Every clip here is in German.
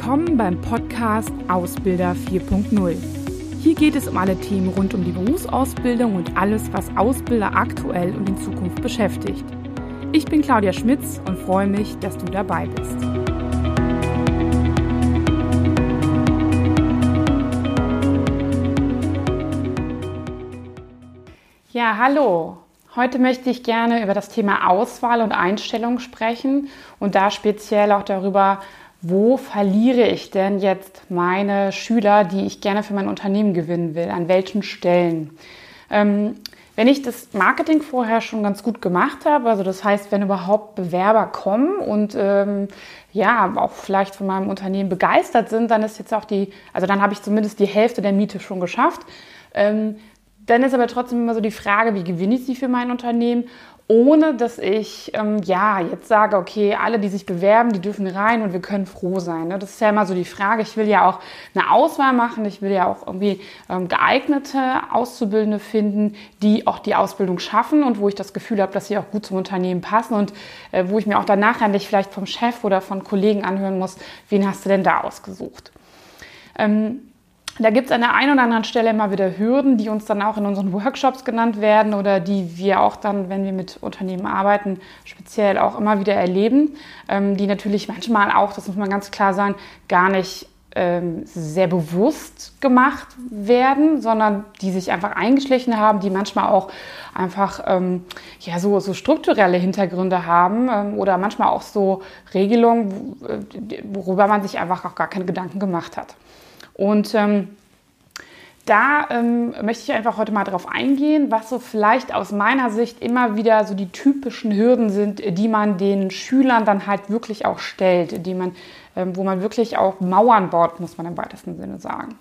Willkommen beim Podcast Ausbilder 4.0. Hier geht es um alle Themen rund um die Berufsausbildung und alles, was Ausbilder aktuell und in Zukunft beschäftigt. Ich bin Claudia Schmitz und freue mich, dass du dabei bist. Ja, hallo. Heute möchte ich gerne über das Thema Auswahl und Einstellung sprechen und da speziell auch darüber, wo verliere ich denn jetzt meine Schüler, die ich gerne für mein Unternehmen gewinnen will? An welchen Stellen? Ähm, wenn ich das Marketing vorher schon ganz gut gemacht habe, also das heißt, wenn überhaupt Bewerber kommen und ähm, ja, auch vielleicht von meinem Unternehmen begeistert sind, dann ist jetzt auch die, also dann habe ich zumindest die Hälfte der Miete schon geschafft. Ähm, dann ist aber trotzdem immer so die Frage, wie gewinne ich sie für mein Unternehmen ohne dass ich ähm, ja jetzt sage, okay, alle, die sich bewerben, die dürfen rein und wir können froh sein. Ne? Das ist ja immer so die Frage. Ich will ja auch eine Auswahl machen. Ich will ja auch irgendwie ähm, geeignete Auszubildende finden, die auch die Ausbildung schaffen und wo ich das Gefühl habe, dass sie auch gut zum Unternehmen passen und äh, wo ich mir auch danach nicht vielleicht vom Chef oder von Kollegen anhören muss, wen hast du denn da ausgesucht? Ähm, da gibt es an der einen oder anderen Stelle immer wieder Hürden, die uns dann auch in unseren Workshops genannt werden oder die wir auch dann, wenn wir mit Unternehmen arbeiten, speziell auch immer wieder erleben, ähm, die natürlich manchmal auch, das muss man ganz klar sagen, gar nicht ähm, sehr bewusst gemacht werden, sondern die sich einfach eingeschlichen haben, die manchmal auch einfach ähm, ja, so, so strukturelle Hintergründe haben ähm, oder manchmal auch so Regelungen, äh, worüber man sich einfach auch gar keine Gedanken gemacht hat. Und ähm, da ähm, möchte ich einfach heute mal darauf eingehen, was so vielleicht aus meiner Sicht immer wieder so die typischen Hürden sind, die man den Schülern dann halt wirklich auch stellt, die man, ähm, wo man wirklich auch Mauern baut, muss man im weitesten Sinne sagen.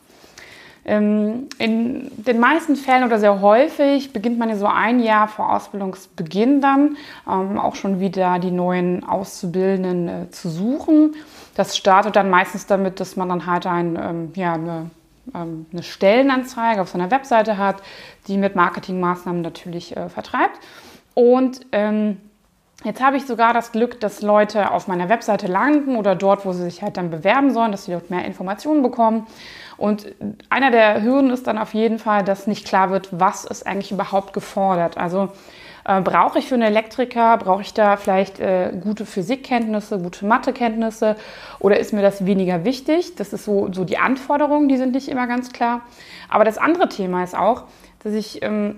Ähm, in den meisten Fällen oder sehr häufig beginnt man ja so ein Jahr vor Ausbildungsbeginn dann ähm, auch schon wieder die neuen Auszubildenden äh, zu suchen. Das startet dann meistens damit, dass man dann halt ein, ähm, ja, eine, ähm, eine, Stellenanzeige auf seiner Webseite hat, die mit Marketingmaßnahmen natürlich äh, vertreibt. Und ähm, Jetzt habe ich sogar das Glück, dass Leute auf meiner Webseite landen oder dort, wo sie sich halt dann bewerben sollen, dass sie dort mehr Informationen bekommen. Und einer der Hürden ist dann auf jeden Fall, dass nicht klar wird, was ist eigentlich überhaupt gefordert. Also äh, brauche ich für einen Elektriker, brauche ich da vielleicht äh, gute Physikkenntnisse, gute Mathekenntnisse oder ist mir das weniger wichtig? Das ist so, so die Anforderungen, die sind nicht immer ganz klar. Aber das andere Thema ist auch, dass ich ähm,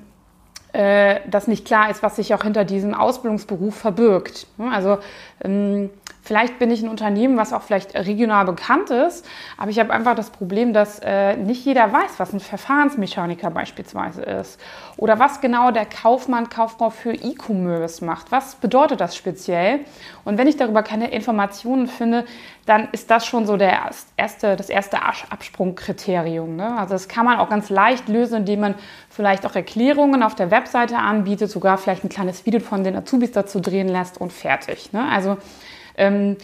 äh, dass nicht klar ist, was sich auch hinter diesem Ausbildungsberuf verbirgt. Also ähm, Vielleicht bin ich ein Unternehmen, was auch vielleicht regional bekannt ist, aber ich habe einfach das Problem, dass äh, nicht jeder weiß, was ein Verfahrensmechaniker beispielsweise ist oder was genau der Kaufmann, Kauffrau für E-Commerce macht. Was bedeutet das speziell? Und wenn ich darüber keine Informationen finde, dann ist das schon so der erste, das erste Absprungkriterium. Ne? Also das kann man auch ganz leicht lösen, indem man vielleicht auch Erklärungen auf der Webseite anbietet, sogar vielleicht ein kleines Video von den Azubis dazu drehen lässt und fertig. Ne? Also ähm,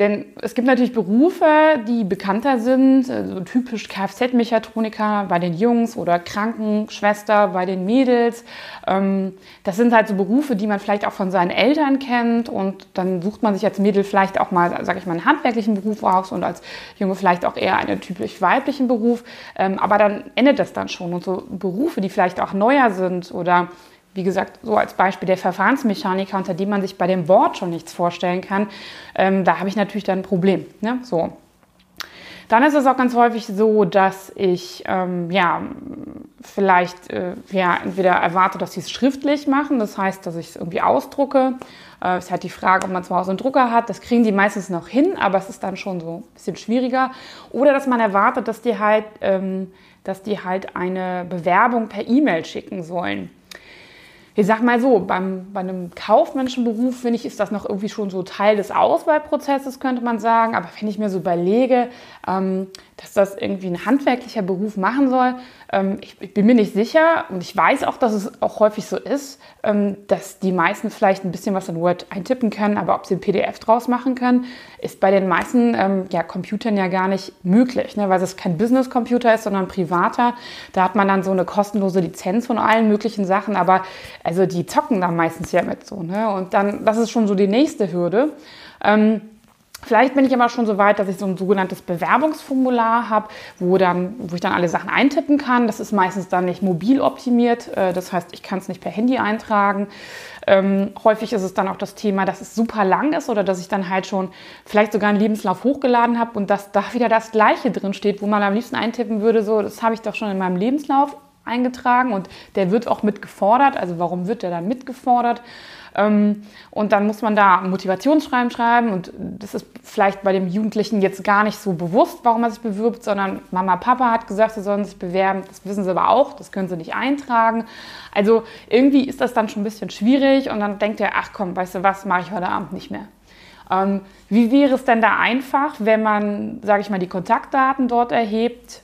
denn es gibt natürlich Berufe, die bekannter sind, also typisch Kfz-Mechatroniker bei den Jungs oder Krankenschwester bei den Mädels. Ähm, das sind halt so Berufe, die man vielleicht auch von seinen Eltern kennt und dann sucht man sich als Mädel vielleicht auch mal, sage ich mal, einen handwerklichen Beruf aus und als Junge vielleicht auch eher einen typisch weiblichen Beruf. Ähm, aber dann endet das dann schon und so Berufe, die vielleicht auch neuer sind oder wie gesagt, so als Beispiel der Verfahrensmechaniker, unter dem man sich bei dem Wort schon nichts vorstellen kann, ähm, da habe ich natürlich dann ein Problem. Ne? So. Dann ist es auch ganz häufig so, dass ich ähm, ja vielleicht äh, ja, entweder erwarte, dass sie es schriftlich machen, das heißt, dass ich es irgendwie ausdrucke. Äh, es ist halt die Frage, ob man zu Hause einen Drucker hat. Das kriegen die meistens noch hin, aber es ist dann schon so ein bisschen schwieriger. Oder dass man erwartet, dass die halt, ähm, dass die halt eine Bewerbung per E-Mail schicken sollen ich sag mal so, beim, bei einem kaufmännischen Beruf, finde ich, ist das noch irgendwie schon so Teil des Auswahlprozesses, könnte man sagen. Aber wenn ich mir so überlege, ähm, dass das irgendwie ein handwerklicher Beruf machen soll. Ähm, ich, ich, bin mir nicht sicher und ich weiß auch, dass es auch häufig so ist, ähm, dass die meisten vielleicht ein bisschen was in Word eintippen können, aber ob sie ein PDF draus machen können, ist bei den meisten ähm, ja, Computern ja gar nicht möglich, ne? weil es kein Business-Computer ist, sondern ein privater. Da hat man dann so eine kostenlose Lizenz von allen möglichen Sachen, aber also die zocken da meistens ja mit so. Ne? Und dann, das ist schon so die nächste Hürde. Ähm, Vielleicht bin ich aber schon so weit, dass ich so ein sogenanntes Bewerbungsformular habe, wo, wo ich dann alle Sachen eintippen kann. Das ist meistens dann nicht mobil optimiert. Äh, das heißt, ich kann es nicht per Handy eintragen. Ähm, häufig ist es dann auch das Thema, dass es super lang ist oder dass ich dann halt schon vielleicht sogar einen Lebenslauf hochgeladen habe und dass da wieder das Gleiche drin steht, wo man am liebsten eintippen würde, so, das habe ich doch schon in meinem Lebenslauf eingetragen und der wird auch mitgefordert. Also warum wird der dann mitgefordert? Ähm, und dann muss man da Motivationsschreiben schreiben und das ist vielleicht bei dem Jugendlichen jetzt gar nicht so bewusst, warum er sich bewirbt, sondern Mama, Papa hat gesagt, sie sollen sich bewerben. Das wissen sie aber auch, das können sie nicht eintragen. Also irgendwie ist das dann schon ein bisschen schwierig und dann denkt er, ach komm, weißt du was, mache ich heute Abend nicht mehr. Ähm, wie wäre es denn da einfach, wenn man, sage ich mal, die Kontaktdaten dort erhebt,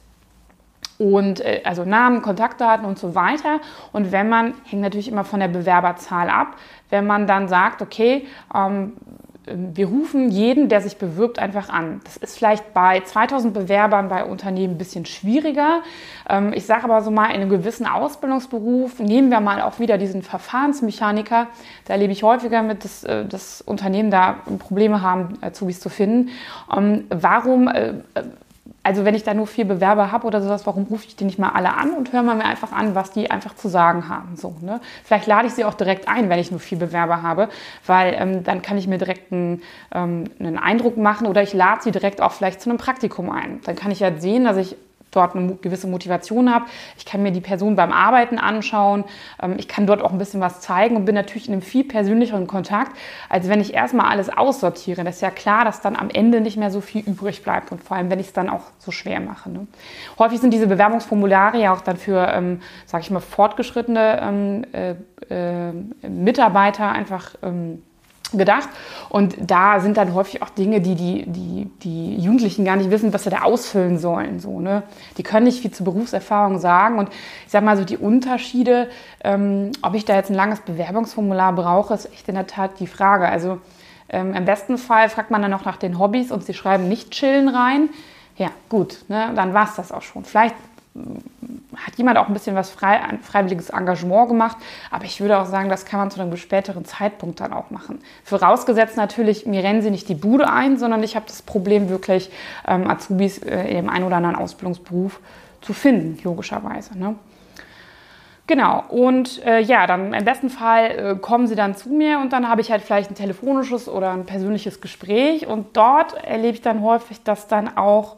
und äh, also Namen, Kontaktdaten und so weiter. Und wenn man, hängt natürlich immer von der Bewerberzahl ab, wenn man dann sagt, okay, ähm, wir rufen jeden, der sich bewirbt, einfach an. Das ist vielleicht bei 2000 Bewerbern bei Unternehmen ein bisschen schwieriger. Ähm, ich sage aber so mal, in einem gewissen Ausbildungsberuf, nehmen wir mal auch wieder diesen Verfahrensmechaniker, da erlebe ich häufiger mit, dass äh, das Unternehmen da Probleme haben, Azubis zu finden. Ähm, warum äh, also wenn ich da nur vier Bewerber habe oder sowas, warum rufe ich die nicht mal alle an und höre mal mir einfach an, was die einfach zu sagen haben. So, ne? Vielleicht lade ich sie auch direkt ein, wenn ich nur vier Bewerber habe, weil ähm, dann kann ich mir direkt einen, ähm, einen Eindruck machen oder ich lade sie direkt auch vielleicht zu einem Praktikum ein. Dann kann ich ja sehen, dass ich dort eine gewisse Motivation habe. Ich kann mir die Person beim Arbeiten anschauen. Ähm, ich kann dort auch ein bisschen was zeigen und bin natürlich in einem viel persönlicheren Kontakt, als wenn ich erstmal alles aussortiere. Das ist ja klar, dass dann am Ende nicht mehr so viel übrig bleibt und vor allem, wenn ich es dann auch so schwer mache. Ne? Häufig sind diese Bewerbungsformulare ja auch dann für, ähm, sage ich mal, fortgeschrittene ähm, äh, äh, Mitarbeiter einfach ähm, gedacht. Und da sind dann häufig auch Dinge, die die, die die Jugendlichen gar nicht wissen, was sie da ausfüllen sollen. So, ne? Die können nicht viel zur Berufserfahrung sagen. Und ich sage mal so, die Unterschiede, ähm, ob ich da jetzt ein langes Bewerbungsformular brauche, ist echt in der Tat die Frage. Also ähm, im besten Fall fragt man dann noch nach den Hobbys und sie schreiben nicht chillen rein. Ja, gut, ne? dann war es das auch schon. Vielleicht hat jemand auch ein bisschen was frei, freiwilliges Engagement gemacht. Aber ich würde auch sagen, das kann man zu einem späteren Zeitpunkt dann auch machen. Vorausgesetzt natürlich, mir rennen sie nicht die Bude ein, sondern ich habe das Problem wirklich, ähm, Azubis äh, dem einen oder anderen Ausbildungsberuf zu finden, logischerweise. Ne? Genau, und äh, ja, dann im besten Fall äh, kommen sie dann zu mir und dann habe ich halt vielleicht ein telefonisches oder ein persönliches Gespräch und dort erlebe ich dann häufig, dass dann auch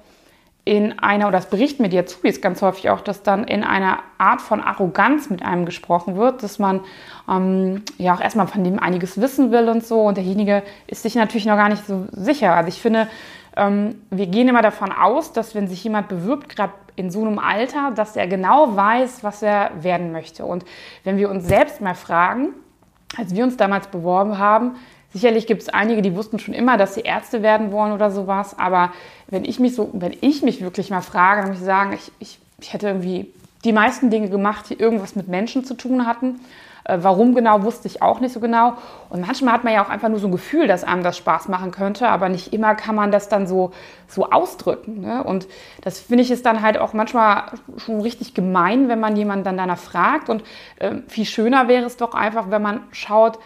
in einer, oder das berichten mir die Azubis ganz häufig auch, dass dann in einer Art von Arroganz mit einem gesprochen wird, dass man ähm, ja auch erstmal von dem einiges wissen will und so und derjenige ist sich natürlich noch gar nicht so sicher. Also ich finde, ähm, wir gehen immer davon aus, dass wenn sich jemand bewirbt, gerade in so einem Alter, dass er genau weiß, was er werden möchte. Und wenn wir uns selbst mal fragen, als wir uns damals beworben haben, Sicherlich gibt es einige, die wussten schon immer, dass sie Ärzte werden wollen oder sowas. Aber wenn ich mich so, wenn ich mich wirklich mal frage, dann muss ich sagen, ich, ich, ich hätte irgendwie die meisten Dinge gemacht, die irgendwas mit Menschen zu tun hatten. Äh, warum genau, wusste ich auch nicht so genau. Und manchmal hat man ja auch einfach nur so ein Gefühl, dass einem das Spaß machen könnte, aber nicht immer kann man das dann so, so ausdrücken. Ne? Und das finde ich ist dann halt auch manchmal schon richtig gemein, wenn man jemanden dann danach fragt. Und äh, viel schöner wäre es doch einfach, wenn man schaut,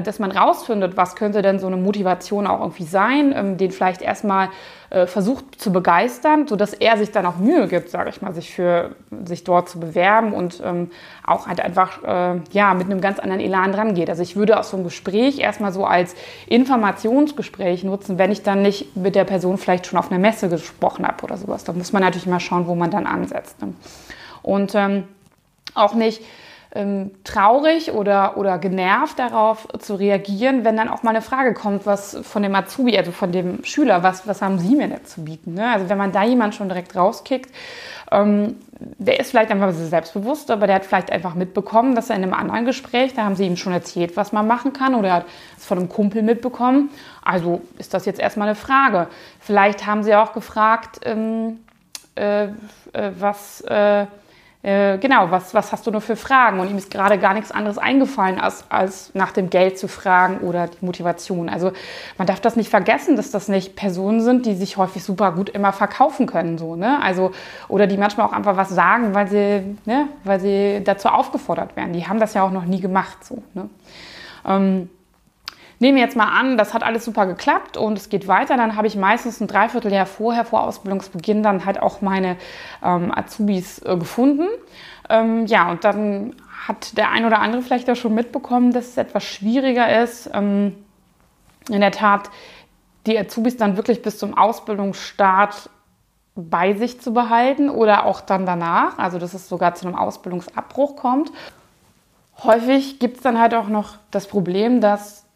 dass man rausfindet, was könnte denn so eine Motivation auch irgendwie sein, ähm, den vielleicht erstmal äh, versucht zu begeistern, sodass er sich dann auch Mühe gibt, sage ich mal, sich für sich dort zu bewerben und ähm, auch halt einfach äh, ja mit einem ganz anderen Elan dran geht. Also ich würde auch so ein Gespräch erstmal so als Informationsgespräch nutzen, wenn ich dann nicht mit der Person vielleicht schon auf einer Messe gesprochen habe oder sowas. Da muss man natürlich mal schauen, wo man dann ansetzt. Ne? Und ähm, auch nicht ähm, traurig oder, oder genervt darauf zu reagieren, wenn dann auch mal eine Frage kommt, was von dem Azubi, also von dem Schüler, was, was haben Sie mir denn zu bieten? Ne? Also wenn man da jemand schon direkt rauskickt, ähm, der ist vielleicht einfach selbstbewusst, aber der hat vielleicht einfach mitbekommen, dass er in einem anderen Gespräch, da haben sie ihm schon erzählt, was man machen kann oder er hat es von einem Kumpel mitbekommen. Also ist das jetzt erstmal eine Frage. Vielleicht haben sie auch gefragt, ähm, äh, äh, was... Äh, äh, genau, was, was hast du nur für Fragen? Und ihm ist gerade gar nichts anderes eingefallen, als, als nach dem Geld zu fragen oder die Motivation. Also man darf das nicht vergessen, dass das nicht Personen sind, die sich häufig super gut immer verkaufen können. So, ne? also, oder die manchmal auch einfach was sagen, weil sie, ne, weil sie dazu aufgefordert werden. Die haben das ja auch noch nie gemacht. So, ne? ähm, nehme jetzt mal an, das hat alles super geklappt und es geht weiter, dann habe ich meistens ein Dreivierteljahr vorher, vor Ausbildungsbeginn, dann halt auch meine ähm, Azubis äh, gefunden. Ähm, ja, und dann hat der ein oder andere vielleicht auch schon mitbekommen, dass es etwas schwieriger ist. Ähm, in der Tat, die Azubis dann wirklich bis zum Ausbildungsstart bei sich zu behalten oder auch dann danach, also dass es sogar zu einem Ausbildungsabbruch kommt. Häufig gibt es dann halt auch noch das Problem, dass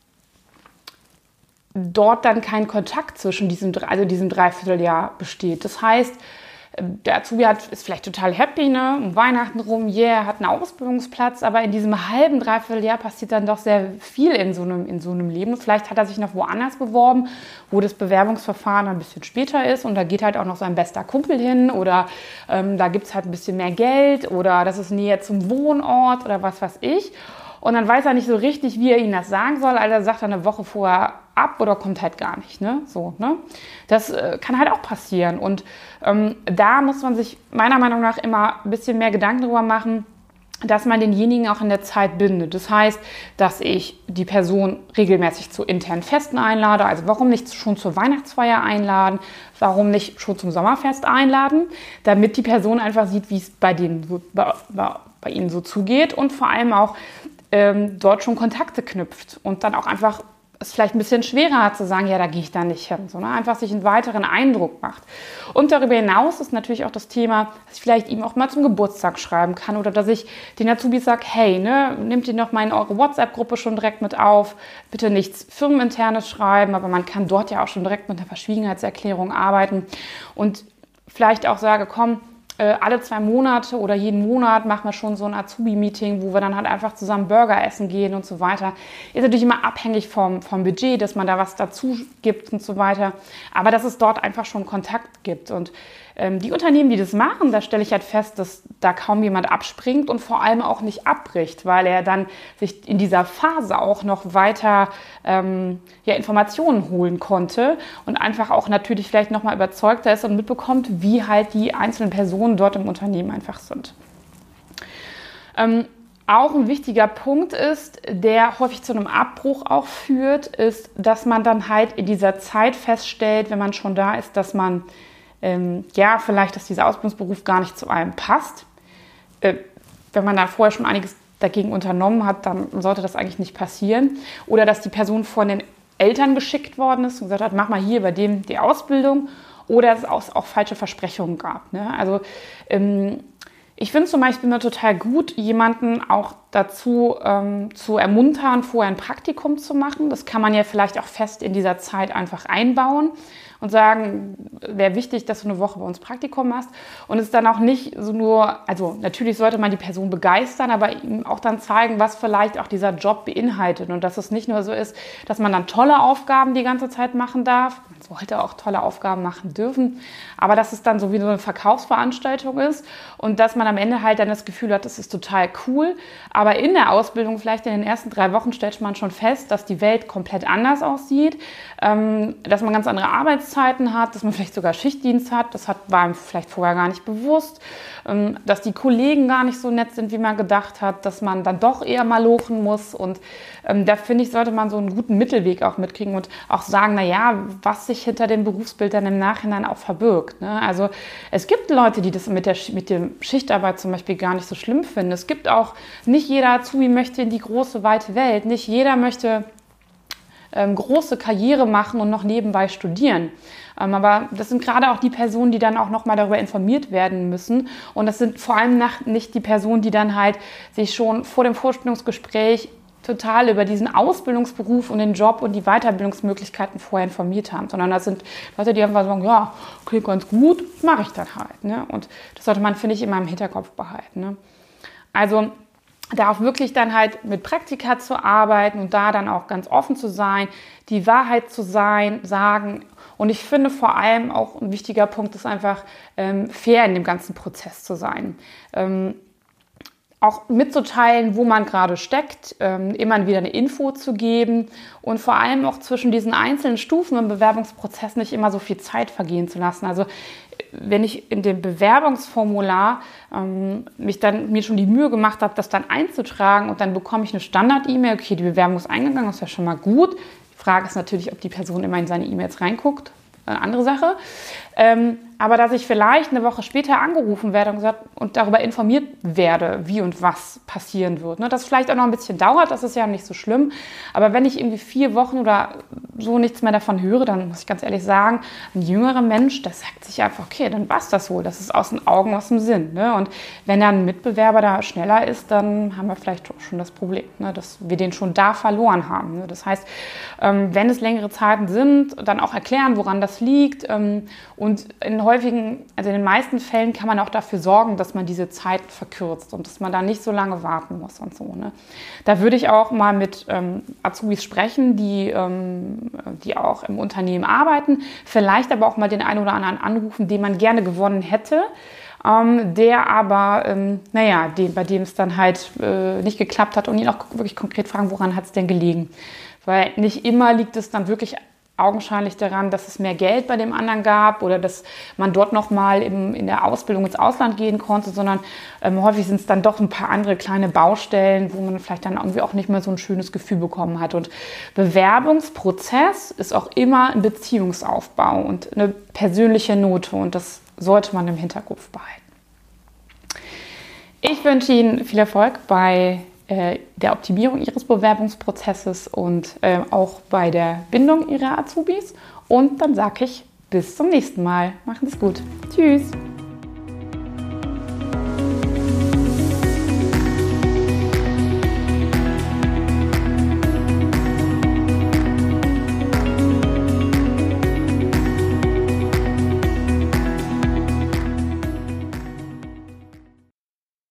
dort dann kein Kontakt zwischen diesem, also diesem Dreivierteljahr besteht. Das heißt, der Azubi hat, ist vielleicht total happy, ne? Um Weihnachten rum, yeah, hat einen Ausbildungsplatz, aber in diesem halben, dreiviertel Jahr passiert dann doch sehr viel in so einem, in so einem Leben. Vielleicht hat er sich noch woanders beworben, wo das Bewerbungsverfahren ein bisschen später ist und da geht halt auch noch sein bester Kumpel hin oder ähm, da gibt es halt ein bisschen mehr Geld oder das ist näher zum Wohnort oder was weiß ich. Und dann weiß er nicht so richtig, wie er ihnen das sagen soll. Also sagt er eine Woche vorher ab oder kommt halt gar nicht. Ne? So, ne? Das äh, kann halt auch passieren. Und ähm, da muss man sich meiner Meinung nach immer ein bisschen mehr Gedanken darüber machen, dass man denjenigen auch in der Zeit bindet. Das heißt, dass ich die Person regelmäßig zu internen Festen einlade. Also warum nicht schon zur Weihnachtsfeier einladen? Warum nicht schon zum Sommerfest einladen? Damit die Person einfach sieht, wie es bei, denen so, bei, bei ihnen so zugeht und vor allem auch ähm, dort schon Kontakte knüpft und dann auch einfach es vielleicht ein bisschen schwerer hat zu sagen, ja, da gehe ich da nicht hin, sondern einfach sich einen weiteren Eindruck macht. Und darüber hinaus ist natürlich auch das Thema, dass ich vielleicht ihm auch mal zum Geburtstag schreiben kann oder dass ich den Azubis sage, hey, ne, nehmt ihr noch mal in eure WhatsApp-Gruppe schon direkt mit auf, bitte nichts firmeninternes schreiben, aber man kann dort ja auch schon direkt mit einer Verschwiegenheitserklärung arbeiten und vielleicht auch sage, komm, äh, alle zwei Monate oder jeden Monat machen wir schon so ein Azubi-Meeting, wo wir dann halt einfach zusammen Burger essen gehen und so weiter. Ist natürlich immer abhängig vom, vom Budget, dass man da was dazu gibt und so weiter. Aber dass es dort einfach schon Kontakt gibt. Und die Unternehmen, die das machen, da stelle ich halt fest, dass da kaum jemand abspringt und vor allem auch nicht abbricht, weil er dann sich in dieser Phase auch noch weiter ähm, ja, Informationen holen konnte und einfach auch natürlich vielleicht nochmal überzeugter ist und mitbekommt, wie halt die einzelnen Personen dort im Unternehmen einfach sind. Ähm, auch ein wichtiger Punkt ist, der häufig zu einem Abbruch auch führt, ist, dass man dann halt in dieser Zeit feststellt, wenn man schon da ist, dass man ähm, ja, vielleicht, dass dieser Ausbildungsberuf gar nicht zu einem passt. Äh, wenn man da vorher schon einiges dagegen unternommen hat, dann sollte das eigentlich nicht passieren. Oder dass die Person von den Eltern geschickt worden ist und gesagt hat, mach mal hier bei dem die Ausbildung. Oder dass es auch, auch falsche Versprechungen gab. Ne? Also ähm, ich finde zum Beispiel immer total gut, jemanden auch dazu ähm, zu ermuntern, vorher ein Praktikum zu machen. Das kann man ja vielleicht auch fest in dieser Zeit einfach einbauen und sagen, wäre wichtig, dass du eine Woche bei uns Praktikum machst. Und es dann auch nicht so nur, also natürlich sollte man die Person begeistern, aber ihm auch dann zeigen, was vielleicht auch dieser Job beinhaltet. Und dass es nicht nur so ist, dass man dann tolle Aufgaben die ganze Zeit machen darf. Man sollte auch tolle Aufgaben machen dürfen. Aber dass es dann so wie so eine Verkaufsveranstaltung ist und dass man am Ende halt dann das Gefühl hat, das ist total cool. Aber in der Ausbildung, vielleicht in den ersten drei Wochen, stellt man schon fest, dass die Welt komplett anders aussieht, ähm, dass man ganz andere Arbeitszeiten hat, dass man vielleicht sogar Schichtdienst hat. Das hat, war ihm vielleicht vorher gar nicht bewusst. Ähm, dass die Kollegen gar nicht so nett sind, wie man gedacht hat, dass man dann doch eher mal lochen muss. Und ähm, da finde ich, sollte man so einen guten Mittelweg auch mitkriegen und auch sagen, naja, was sich hinter dem Berufsbild dann im Nachhinein auch verbirgt. Ne? Also es gibt Leute, die das mit der, mit der Schichtarbeit zum Beispiel gar nicht so schlimm finden. Es gibt auch, nicht jeder Azubi möchte in die große, weite Welt. Nicht jeder möchte ähm, große Karriere machen und noch nebenbei studieren. Ähm, aber das sind gerade auch die Personen, die dann auch nochmal darüber informiert werden müssen. Und das sind vor allem nicht die Personen, die dann halt sich schon vor dem Vorstellungsgespräch total über diesen Ausbildungsberuf und den Job und die Weiterbildungsmöglichkeiten vorher informiert haben, sondern das sind Leute, die einfach sagen, ja, klingt ganz gut, mache ich dann halt. Ne? Und das sollte man, finde ich, immer im Hinterkopf behalten. Ne? Also darauf wirklich dann halt mit Praktika zu arbeiten und da dann auch ganz offen zu sein, die Wahrheit zu sein, sagen. Und ich finde vor allem auch ein wichtiger Punkt ist einfach ähm, fair in dem ganzen Prozess zu sein. Ähm, auch mitzuteilen, wo man gerade steckt, ähm, immer wieder eine Info zu geben und vor allem auch zwischen diesen einzelnen Stufen im Bewerbungsprozess nicht immer so viel Zeit vergehen zu lassen. Also wenn ich in dem Bewerbungsformular ähm, mich dann mir schon die Mühe gemacht habe, das dann einzutragen und dann bekomme ich eine Standard-E-Mail, okay, die Bewerbung ist eingegangen, ist ja schon mal gut. Die Frage ist natürlich, ob die Person immer in seine E-Mails reinguckt. Eine andere Sache. Ähm, aber dass ich vielleicht eine Woche später angerufen werde und, gesagt, und darüber informiert werde, wie und was passieren wird. Ne? Das vielleicht auch noch ein bisschen dauert, das ist ja nicht so schlimm. Aber wenn ich irgendwie vier Wochen oder so nichts mehr davon höre, dann muss ich ganz ehrlich sagen, ein jüngerer Mensch, der sagt sich einfach, okay, dann war es das wohl. Das ist aus den Augen, aus dem Sinn. Ne? Und wenn dann ein Mitbewerber da schneller ist, dann haben wir vielleicht schon das Problem, ne? dass wir den schon da verloren haben. Ne? Das heißt, ähm, wenn es längere Zeiten sind, dann auch erklären, woran das liegt. Ähm, und in häufigen, also in den meisten Fällen kann man auch dafür sorgen, dass man diese Zeit verkürzt und dass man da nicht so lange warten muss und so. Ne? Da würde ich auch mal mit ähm, Azubis sprechen, die, ähm, die auch im Unternehmen arbeiten, vielleicht aber auch mal den einen oder anderen anrufen, den man gerne gewonnen hätte. Ähm, der aber, ähm, naja, den, bei dem es dann halt äh, nicht geklappt hat und ihn auch wirklich konkret fragen, woran hat es denn gelegen? Weil nicht immer liegt es dann wirklich augenscheinlich daran, dass es mehr Geld bei dem anderen gab oder dass man dort nochmal in der Ausbildung ins Ausland gehen konnte, sondern ähm, häufig sind es dann doch ein paar andere kleine Baustellen, wo man vielleicht dann irgendwie auch nicht mehr so ein schönes Gefühl bekommen hat. Und Bewerbungsprozess ist auch immer ein Beziehungsaufbau und eine persönliche Note und das sollte man im Hinterkopf behalten. Ich wünsche Ihnen viel Erfolg bei der Optimierung ihres Bewerbungsprozesses und äh, auch bei der Bindung ihrer Azubis. Und dann sage ich bis zum nächsten Mal. Machen Sie es gut. Tschüss.